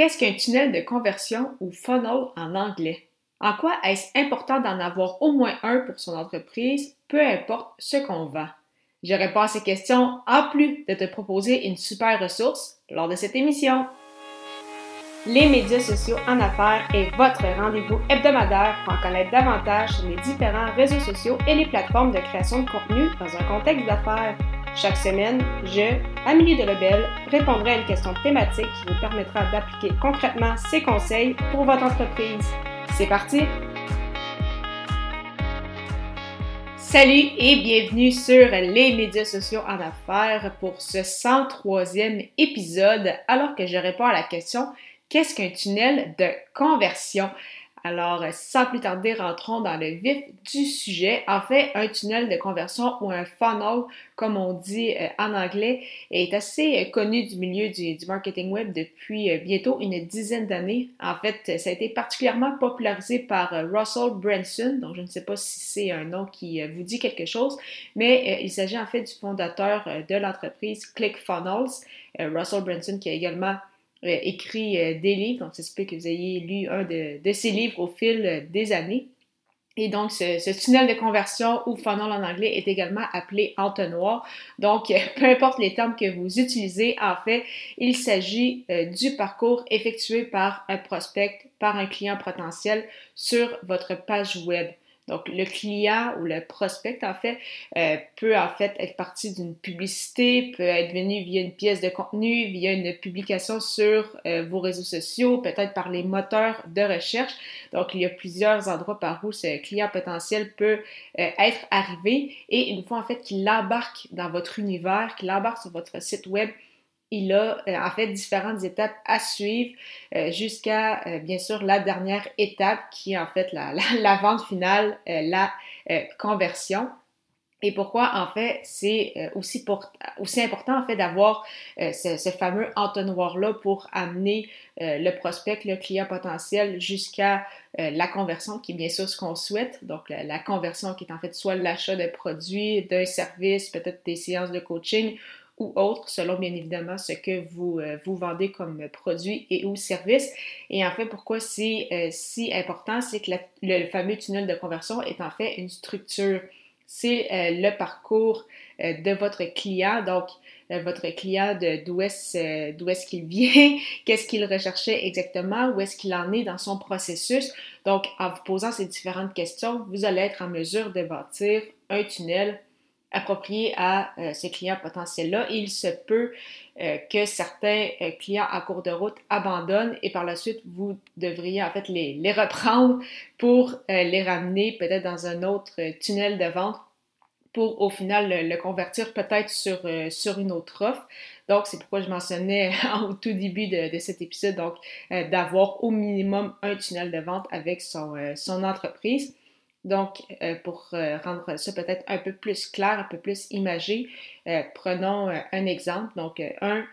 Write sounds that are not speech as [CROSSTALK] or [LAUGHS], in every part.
Qu'est-ce qu'un tunnel de conversion ou funnel en anglais? En quoi est-ce important d'en avoir au moins un pour son entreprise, peu importe ce qu'on vend? Je réponds à ces questions en plus de te proposer une super ressource lors de cette émission. Les médias sociaux en affaires est votre rendez-vous hebdomadaire pour en connaître davantage sur les différents réseaux sociaux et les plateformes de création de contenu dans un contexte d'affaires. Chaque semaine, je, Amélie Delebel, répondrai à une question thématique qui vous permettra d'appliquer concrètement ces conseils pour votre entreprise. C'est parti! Salut et bienvenue sur les médias sociaux en affaires pour ce 103e épisode alors que je réponds à la question qu'est-ce qu'un tunnel de conversion? Alors, sans plus tarder, rentrons dans le vif du sujet. En fait, un tunnel de conversion ou un funnel, comme on dit euh, en anglais, est assez euh, connu du milieu du, marketing web depuis euh, bientôt une dizaine d'années. En fait, ça a été particulièrement popularisé par Russell Branson, donc je ne sais pas si c'est un nom qui vous dit quelque chose, mais il s'agit en fait du fondateur de l'entreprise ClickFunnels, Russell Branson qui a également écrit euh, des livres, donc ça se peut que vous ayez lu un de, de ces livres au fil euh, des années. Et donc, ce, tunnel de conversion ou funnel en anglais est également appelé entonnoir. Donc, peu importe les termes que vous utilisez, en fait, il s'agit du parcours effectué par un prospect, par un client potentiel sur votre page web. Donc, le client ou le prospect, en fait, euh, peut en fait être parti d'une publicité, peut être venu via une pièce de contenu, via une publication sur euh, vos réseaux sociaux, peut-être par les moteurs de recherche. Donc, il y a plusieurs endroits par où ce client potentiel peut euh, être arrivé. Et une fois, en fait, qu'il embarque dans votre univers, qu'il embarque sur votre site web, il a euh, en fait différentes étapes à suivre euh, jusqu'à euh, bien sûr la dernière étape qui est en fait la, [LAUGHS] vente finale, la conversion. Et pourquoi en fait c'est aussi, important en fait d'avoir ce, ce, fameux entonnoir-là pour amener le prospect, le client potentiel jusqu'à la conversion qui est bien sûr ce qu'on souhaite. Donc la, la conversion qui est en fait soit l'achat de produits, d'un service, peut-être des séances de coaching ou autre, selon bien évidemment ce que vous, euh, vous vendez comme produit et ou service. Et en fait, pourquoi c'est euh, si important, c'est que le fameux tunnel de conversion est en fait une structure. C'est euh, le parcours de votre client. Donc, votre client, d'où est-ce d'où est qu'il vient, [LAUGHS] qu'est-ce qu'il recherchait exactement, où est-ce qu'il en est dans son processus. Donc, en vous posant ces différentes questions, vous allez être en mesure de bâtir un tunnel approprié à euh, ces clients potentiels-là. Il se peut euh, que certains euh, clients en cours de route abandonnent et par la suite, vous devriez en fait les, reprendre pour les ramener peut-être dans un autre tunnel de vente pour au final le, convertir peut-être sur, une autre offre. Donc, c'est pourquoi je mentionnais [LAUGHS] au tout début de, cet épisode, donc d'avoir au minimum un tunnel de vente avec son entreprise. Donc, euh, pour euh, rendre ça peut-être un peu plus clair, un peu plus imagé, euh, prenons un exemple. Donc, un,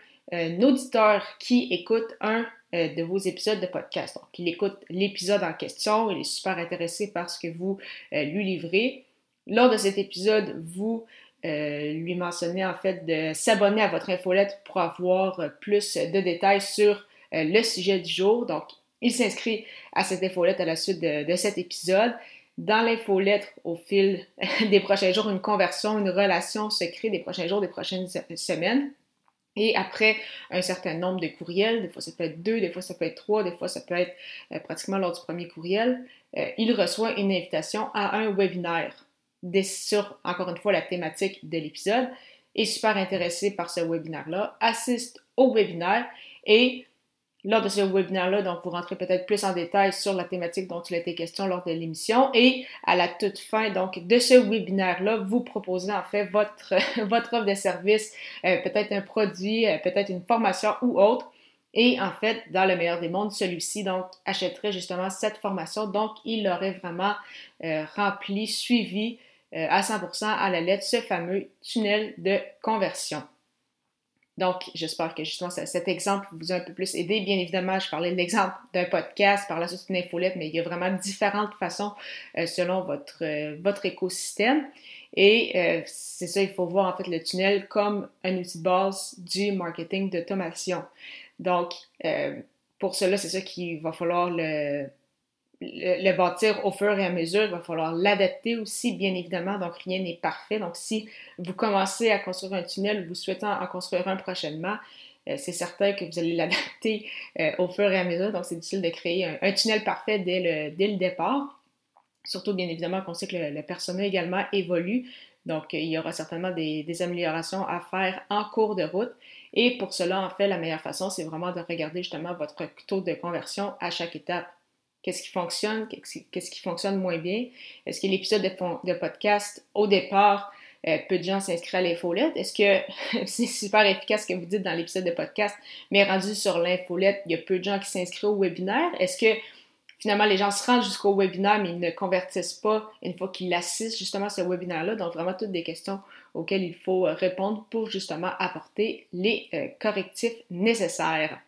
auditeur qui écoute un de vos épisodes de podcast. Donc, il écoute l'épisode en question, il est super intéressé par ce que vous lui livrez. Lors de cet épisode, vous lui mentionnez en fait de s'abonner à votre infolette pour avoir plus de détails sur le sujet du jour. Donc, il s'inscrit à cette infolette à la suite de cet épisode. Dans l'infolettre, au fil [LAUGHS] des prochains jours, une conversion, une relation se crée des prochains jours, des prochaines semaines. Et après un certain nombre de courriels, des fois ça peut être deux, des fois ça peut être trois, des fois ça peut être euh, pratiquement lors du premier courriel, euh, il reçoit une invitation à un webinaire sur, encore une fois, la thématique de l'épisode, est super intéressé par ce webinaire-là, assiste au webinaire et lors de ce webinaire-là, donc vous rentrez peut-être plus en détail sur la thématique dont il a été question lors de l'émission. Et à la toute fin donc de ce webinaire-là, vous proposez en fait votre, [LAUGHS] votre offre de service, euh, peut-être un produit, euh, peut-être une formation ou autre. Et en fait, dans le meilleur des mondes, celui-ci donc achèterait justement cette formation. Donc, il aurait vraiment euh, rempli, suivi à 100% à la lettre ce fameux tunnel de conversion. Donc, j'espère que justement cet exemple vous a un peu plus aidé. Bien évidemment, je parlais de l'exemple d'un podcast, par la suite d'une infolette, mais il y a vraiment différentes façons euh, selon votre, euh, votre écosystème. Et euh, c'est ça, il faut voir en fait le tunnel comme un outil de base du marketing d'automation. Donc, pour cela, c'est ça qu'il va falloir le, le, bâtir au fur et à mesure. Il va falloir l'adapter aussi, bien évidemment. Donc, rien n'est parfait. Donc, si vous commencez à construire un tunnel, vous souhaitez en construire un prochainement, euh, c'est certain que vous allez l'adapter euh, au fur et à mesure. Donc, c'est difficile de créer un, tunnel parfait dès le, dès le, départ. Surtout, bien évidemment, qu'on sait que le, personnel également évolue. Donc, il y aura certainement des, améliorations à faire en cours de route. Et pour cela, en fait, la meilleure façon, c'est vraiment de regarder justement votre taux de conversion à chaque étape. Qu'est-ce qui fonctionne? Qu'est-ce qui fonctionne moins bien? Est-ce que l'épisode de, podcast, au départ, euh, peu de gens s'inscrivent à l'infolette? Est-ce que [LAUGHS] c'est super efficace ce que vous dites dans l'épisode de podcast, mais rendu sur l'infolette, il y a peu de gens qui s'inscrivent au webinaire? Est-ce que finalement les gens se rendent jusqu'au webinaire, mais ils ne convertissent pas une fois qu'ils assistent justement à ce webinaire-là? Donc, vraiment toutes des questions auxquelles il faut euh, répondre pour justement apporter les euh, correctifs nécessaires.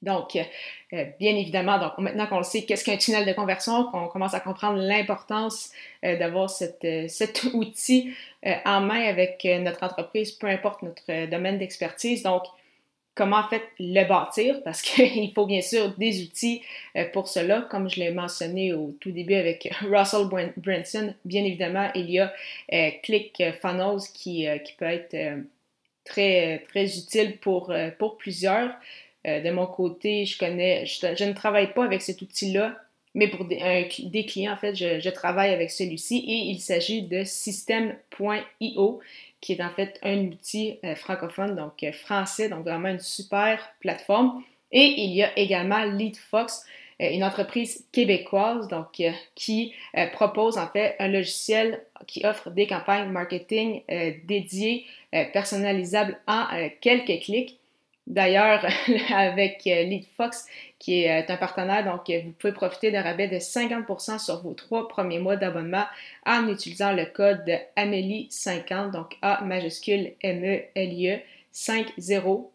Donc, euh, bien évidemment, donc maintenant qu'on le sait, qu'est-ce qu'un tunnel de conversion, qu'on commence à comprendre l'importance euh, d'avoir euh, cet [LAUGHS] outil en main avec notre entreprise, peu importe notre domaine d'expertise. Donc, comment en fait le bâtir, [LAUGHS] parce qu'il faut bien sûr des outils pour cela. Comme je l'ai mentionné au tout début avec Russell Branson, bien évidemment, il y a ClickFunnels qui, peut être très, très utile pour plusieurs. Euh, de mon côté, je connais, je, ne travaille pas avec cet outil-là, mais pour des, clients, en fait, je, travaille avec celui-ci et il s'agit de System.io, qui est en fait un outil euh, francophone, donc euh, français, donc vraiment une super plateforme. Et il y a également LeadFox, une entreprise québécoise donc qui propose en fait un logiciel qui offre des campagnes marketing dédiées, personnalisables en quelques clics. D'ailleurs, [LAUGHS] avec euh, LeadFox, qui est euh, un partenaire, donc euh, vous pouvez profiter d'un rabais de 50% sur vos trois premiers mois d'abonnement en utilisant le code Amélie50, donc A majuscule M-E-L-I-E 50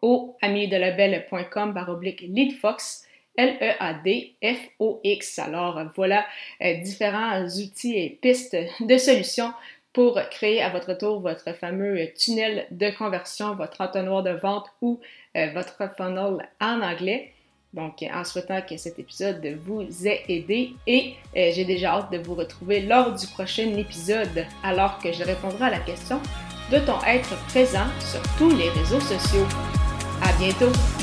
au amiedelabel.com baroblique LeadFox. L-E-A-D-F-O-X. Alors voilà différents outils et pistes de solutions pour créer à votre tour votre fameux tunnel de conversion, votre entonnoir de vente ou euh, votre funnel en anglais. Donc, en souhaitant que cet épisode vous ait aidé et euh, j'ai déjà hâte de vous retrouver lors du prochain épisode alors que je répondrai à la question de ton être présent sur tous les réseaux sociaux? À bientôt!